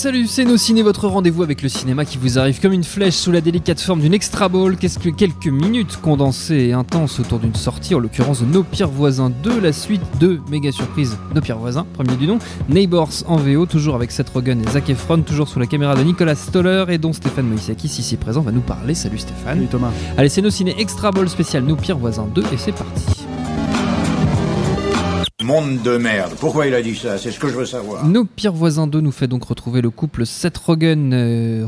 Salut, c'est Nos Ciné, votre rendez-vous avec le cinéma qui vous arrive comme une flèche sous la délicate forme d'une extra ball. Qu'est-ce que quelques minutes condensées et intenses autour d'une sortie, en l'occurrence de Nos Pires Voisins 2, la suite de méga surprise Nos Pires Voisins, premier du nom, Neighbors en VO, toujours avec Seth Rogen et Zac Efron, toujours sous la caméra de Nicolas Stoller et dont Stéphane Moïsakis, ici présent, va nous parler. Salut Stéphane. Salut Thomas. Allez, c'est Nos Ciné Extra Ball spécial Nos Pires Voisins 2 et c'est parti. Monde de merde. Pourquoi il a dit ça? C'est ce que je veux savoir. Nos pires voisins 2 nous fait donc retrouver le couple Seth Rogen euh,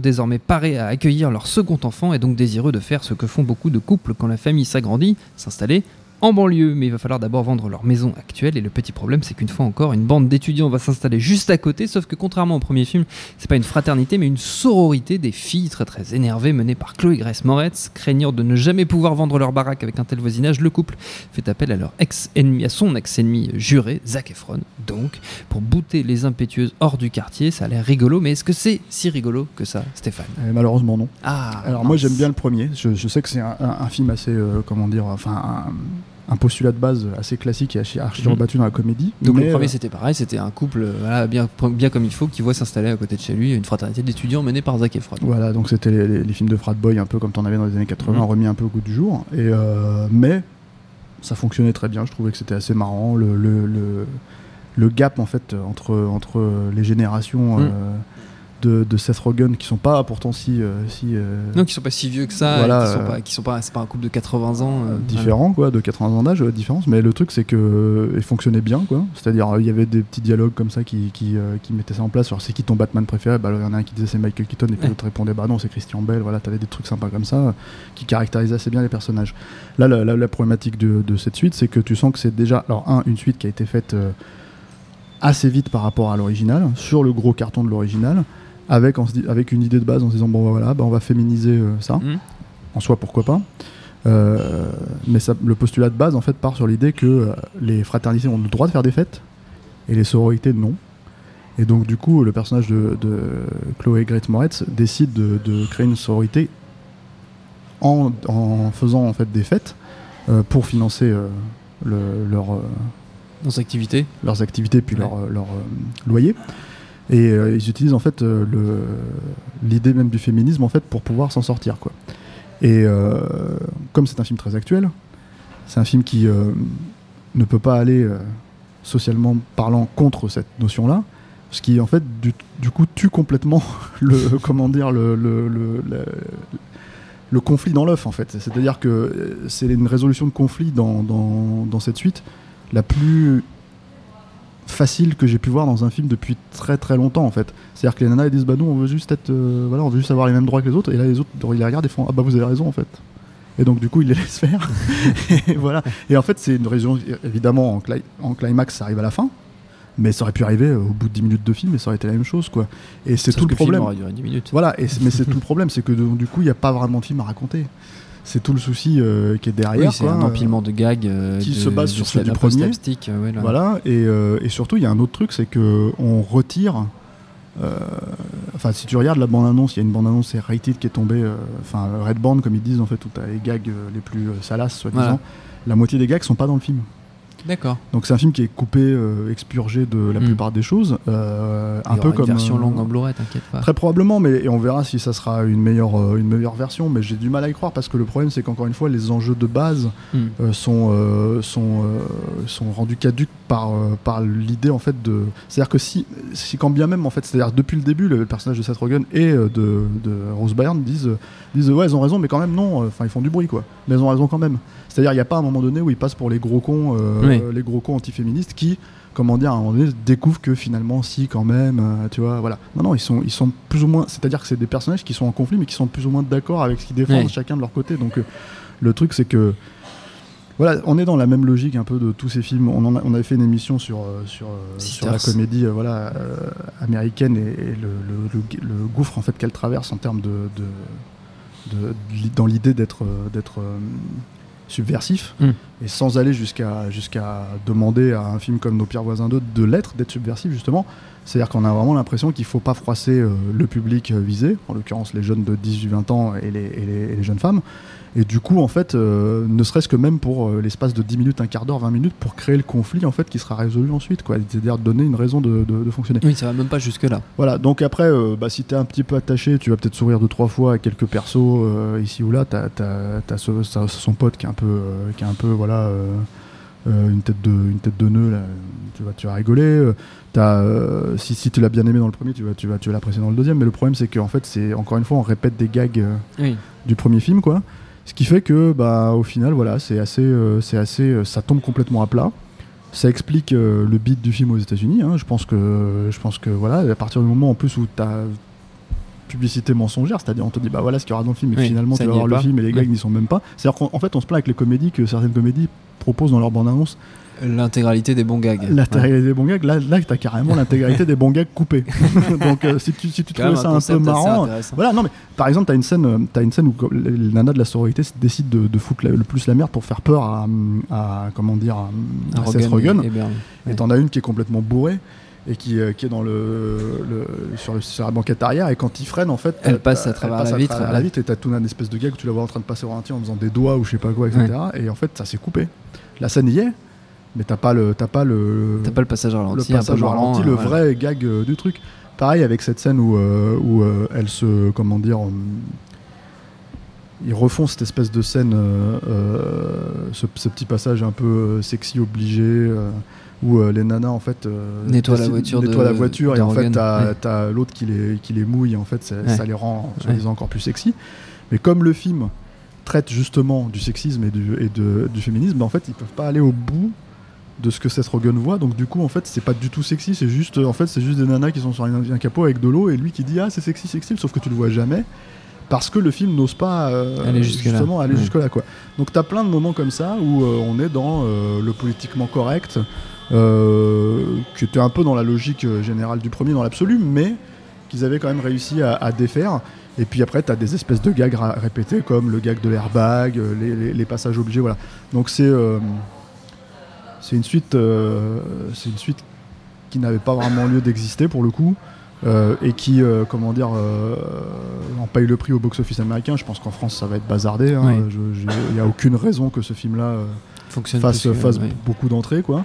désormais paré à accueillir leur second enfant et donc désireux de faire ce que font beaucoup de couples quand la famille s'agrandit, s'installer en banlieue, mais il va falloir d'abord vendre leur maison actuelle. Et le petit problème c'est qu'une fois encore une bande d'étudiants va s'installer juste à côté, sauf que contrairement au premier film, c'est pas une fraternité mais une sororité des filles très très énervées menées par Chloé Grace Moretz, craignant de ne jamais pouvoir vendre leur baraque avec un tel voisinage, le couple fait appel à leur ex-ennemi, à son ex-ennemi juré, Zac Efron, donc pour bouter les impétueuses hors du quartier, ça a l'air rigolo, mais est-ce que c'est si rigolo que ça, Stéphane? Euh, malheureusement non. Ah, Alors moi j'aime bien le premier. Je, je sais que c'est un, un- un film assez, euh, comment dire, enfin un, un postulat de base assez classique et archi, archi Mhm. rebattu dans la comédie. Donc Mais, le premier euh, c'était pareil, c'était un couple euh, voilà, bien, bien comme il faut qui voit s'installer à côté de chez lui une fraternité d'étudiants menée par Zac Efron. Voilà, donc c'était les, les- les films de frat boy un peu comme t'en avais dans les années 80, Mhm. remis un peu au goût du jour. Et euh, mais ça fonctionnait très bien. Je trouvais que c'était assez marrant. Le, le, le, le gap en fait entre entre les générations. Euh, de, de Seth Rogen qui sont pas pourtant si, euh, si euh, Non, qui sont pas si vieux que ça, Voilà, et qui sont euh, pas, qui sont pas, c'est pas un couple de 80 ans. euh, différents quoi de 80 ans d'âge différence. Mais le truc c'est que euh, il fonctionnait bien quoi. C'est à dire il y avait des petits dialogues comme ça qui, qui, qui mettaient ça en place. Genre c'est qui ton Batman préféré? Bah alors, il y en a un qui disait c'est Michael Keaton. Et puis l'autre répondait bah non c'est Christian Bale. Voilà t'avais des trucs sympas comme ça qui caractérisaient assez bien les personnages. Là la, la- la problématique de, de cette suite c'est que tu sens que c'est déjà alors un une suite qui a été faite assez vite par rapport à l'original sur le gros carton de l'original avec, se avec une idée de base en se disant bon bah, voilà bah, on va féminiser euh, ça Mhm. en soi pourquoi pas Euh, mais ça, le postulat de base en fait part sur l'idée que euh, les fraternités ont le droit de faire des fêtes et les sororités non et donc du coup le personnage de, de Chloé Grace Moretz décide de, de créer une sororité en, en faisant en fait des fêtes euh, pour financer le- leur, euh, Dans cette activité. leurs activités puis Ouais. leur, leur, loyer. Et euh, ils utilisent en fait euh, l'idée même du féminisme en fait pour pouvoir s'en sortir quoi. Et euh, comme c'est un film très actuel, c'est un film qui ne peut pas aller socialement parlant contre cette notion-là, ce qui en fait du, coup tue complètement le comment dire le, le, conflit dans l'œuf en fait. C'est-à-dire que c'est une résolution de conflit dans, dans cette suite la plus facile que j'ai pu voir dans un film depuis très très longtemps en fait. C'est-à-dire que les nanas elles disent bah nous on veut juste être euh, voilà on veut juste avoir les mêmes droits que les autres et là les autres ils les regardent et font ah bah vous avez raison en fait. Et donc du coup ils les laissent faire. et voilà. Et en fait c'est une raison évidemment en, cli- en climax ça arrive à la fin. Mais ça aurait pu arriver euh, au bout de 10 minutes de film et ça aurait été la même chose quoi. Et c'est tout que le problème. film aurait duré 10 minutes. Voilà, et mais c'est tout le problème, c'est que du coup, il n'y a pas vraiment de film à raconter. C'est tout le souci euh, qui est derrière. oui, c'est un empilement de gags euh, qui de- se base sur celui slap- du premier. euh, ouais. Voilà, et, euh, et surtout, il y a un autre truc, c'est que on retire. Enfin, si tu regardes la bande-annonce, il y a une bande-annonce, c'est Rated qui est tombée. Enfin, Red Band, comme ils disent, en fait, où tu as les gags les plus salaces, soi-disant. Voilà. La moitié des gags sont pas dans le film. D'accord. Donc, c'est un film qui est coupé, euh, expurgé de la Mm. plupart des choses. euh, un peu comme. une version euh, longue en Blu-ray, t'inquiète pas. Très probablement, mais et on verra si ça sera une meilleure, une meilleure version. Mais j'ai du mal à y croire parce que le problème, c'est qu'encore une fois, les enjeux de base Hmm. sont, sont, sont rendus caduques par, par l'idée en fait de. C'est-à-dire que si, si quand bien même en fait, c'est-à-dire depuis le début, le personnage de Seth Rogen et de, de Rose Byrne disent, disent ouais, ils ont raison, mais quand même non. Enfin, ils font du bruit quoi. Mais ils ont raison quand même. C'est-à-dire, il n'y a pas un moment donné où ils passent pour les gros cons, euh, Oui. les gros cons antiféministes qui comment dire, à un moment donné, découvrent que finalement, si, quand même, euh, tu vois, voilà. Non, non, ils sont, ils sont plus ou moins, c'est-à-dire que c'est des personnages qui sont en conflit, mais qui sont plus ou moins d'accord avec ce qu'ils défendent chacun de leur côté. Donc, euh, le truc, c'est que, voilà, on est dans la même logique un peu de tous ces films. On, en a- on avait fait une émission sur, euh, sur, euh, sur la comédie euh, voilà, euh, américaine et, et le, le- le- le gouffre en fait qu'elle traverse en termes de, de, de- de- dans l'idée d'être euh, d'être euh, subversif Mm. et sans aller jusqu'à jusqu'à demander à un film comme Nos pires voisins 2 de l'être, d'être subversif justement. C'est-à-dire qu'on a vraiment l'impression qu'il faut pas froisser euh, le public euh, visé, en l'occurrence les jeunes de 18-20 ans et les, et les- et les jeunes femmes. Et du coup, en fait, euh, ne serait-ce que même pour euh, l'espace de 10 minutes, un quart d'heure, 20 minutes, pour créer le conflit en fait qui sera résolu ensuite, quoi. C'est-à-dire donner une raison de, de- de fonctionner. Oui, ça va même pas jusque-là. Voilà, donc après, euh, bah, si t'es un petit peu attaché, tu vas peut-être sourire deux, trois fois à quelques persos euh, ici ou là. T'as, ça- son pote qui est un peu, qui est un peu voilà, une, tête de, une tête de nœud, là, tu, vas, tu vas rigoler. euh, si, si tu l'as bien aimé dans le premier, tu vas, tu vas, tu vas l'apprécier dans le deuxième. Mais le problème, c'est qu'en fait, c'est encore une fois, on répète des gags euh, Oui. du premier film, quoi. Ce qui fait que, bah, au final, voilà, c'est assez, euh, c'est assez, euh, ça tombe complètement à plat. Ça explique euh, le beat du film aux États-Unis. hein. Je pense que, je pense que, voilà, à partir du moment en plus où t'as publicité mensongère, c'est-à-dire on te dit bah voilà ce qu'il y aura dans le film et Oui, finalement tu vas voir le film et les gags n'y sont même pas. C'est-à-dire qu'en en fait on se plaint avec les comédies que certaines comédies proposent dans leur bande-annonce L'intégralité des bons gags. Ouais. l'intégralité des bons gags. Là, là t'as carrément l'intégralité des bons gags coupés. Donc euh, si tu, si tu trouvais ça un peu marrant, voilà, non, mais par exemple, t'as une scène, euh, t'as une scène où les nanas de la sororité décident de, de foutre la- le plus la merde pour faire peur à, à comment dire, à, à Un Seth Rogen Rogen. et. Et Ouais. t'en as une qui est complètement bourrée et qui, euh, qui est dans le, le- sur, le- sur la banquette arrière et quand il freine en fait Elle passe à travers passe la à vitre, travers la ouais. vitre et t'as tout un espèce de gag où tu la vois en train de passer au ralenti en faisant des doigts ou je sais pas quoi etc et en fait ça s'est coupé la scène y est mais t'as pas le t'as pas le T'as pas le passage le ralenti, un passage ralenti, le voilà. vrai gag euh, du truc. Pareil avec cette scène où, euh, où euh, elle se. Comment dire. ils refont cette espèce de scène, ce, ce petit passage un peu sexy obligé, où euh, les nanas en fait euh, Nettoient la voiture de- nettoient la voiture et en fait t'as ouais. l'autre qui les, qui les mouille et en fait ça, Ouais. ça les rend Ouais. encore plus sexy. Mais comme le film traite justement du sexisme et du, et de- du féminisme, en fait ils peuvent pas aller au bout de ce que Seth Rogen voit donc du coup en fait c'est pas du tout sexy c'est juste en fait c'est juste des nanas qui sont sur un, un capot avec de l'eau et lui qui dit ah c'est sexy sexy sauf que tu le vois jamais parce que le film n'ose pas euh, Aller jusque-là. justement aller Ouais. jusque là quoi donc t'as plein de moments comme ça où euh, on est dans euh, le politiquement correct qui était un peu dans la logique générale du premier dans l'absolu mais qu'ils avaient quand même réussi à, à défaire et puis après t'as des espèces de gags répétés comme le gag de l'airbag les, les- les passages obligés voilà donc c'est c'est une suite c'est une suite qui n'avait pas vraiment lieu d'exister pour le coup euh, et qui euh, comment dire euh, en paye le prix au box-office américain je pense qu'en France ça va être bazardé hein. Oui. Il n'y a aucune raison que ce film là Fonctionne fasse, ouais. beaucoup d'entrées quoi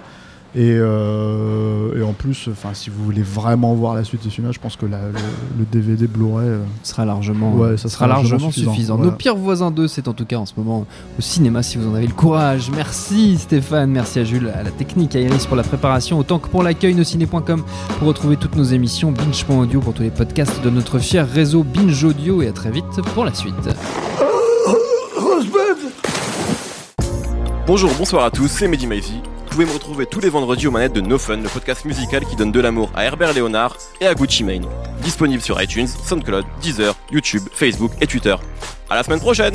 et, euh, et en plus enfin si vous voulez vraiment voir la suite de ce film là je pense que la- le, le DVD Blu-ray euh, sera largement, Ouais, ça sera sera largement largement suffisant. suffisant, Nos pires voisins 2, c'est en tout cas en ce moment au cinéma si vous en avez le courage. Merci Stéphane, merci à Jules, à la technique, à Iris pour la préparation, autant que pour l'accueil, nosciné.com pour retrouver toutes nos émissions, binge.audio pour tous les podcasts de notre fier réseau Binge Audio et à très vite pour la suite. Bonjour, bonsoir à tous, c'est Mehdi pouvez me retrouver tous les vendredis aux manettes de No Fun, le podcast musical qui donne de l'amour à Herbert Léonard et à Gucci Mane. Disponible sur iTunes, SoundCloud, Deezer, YouTube, Facebook et Twitter. À la semaine prochaine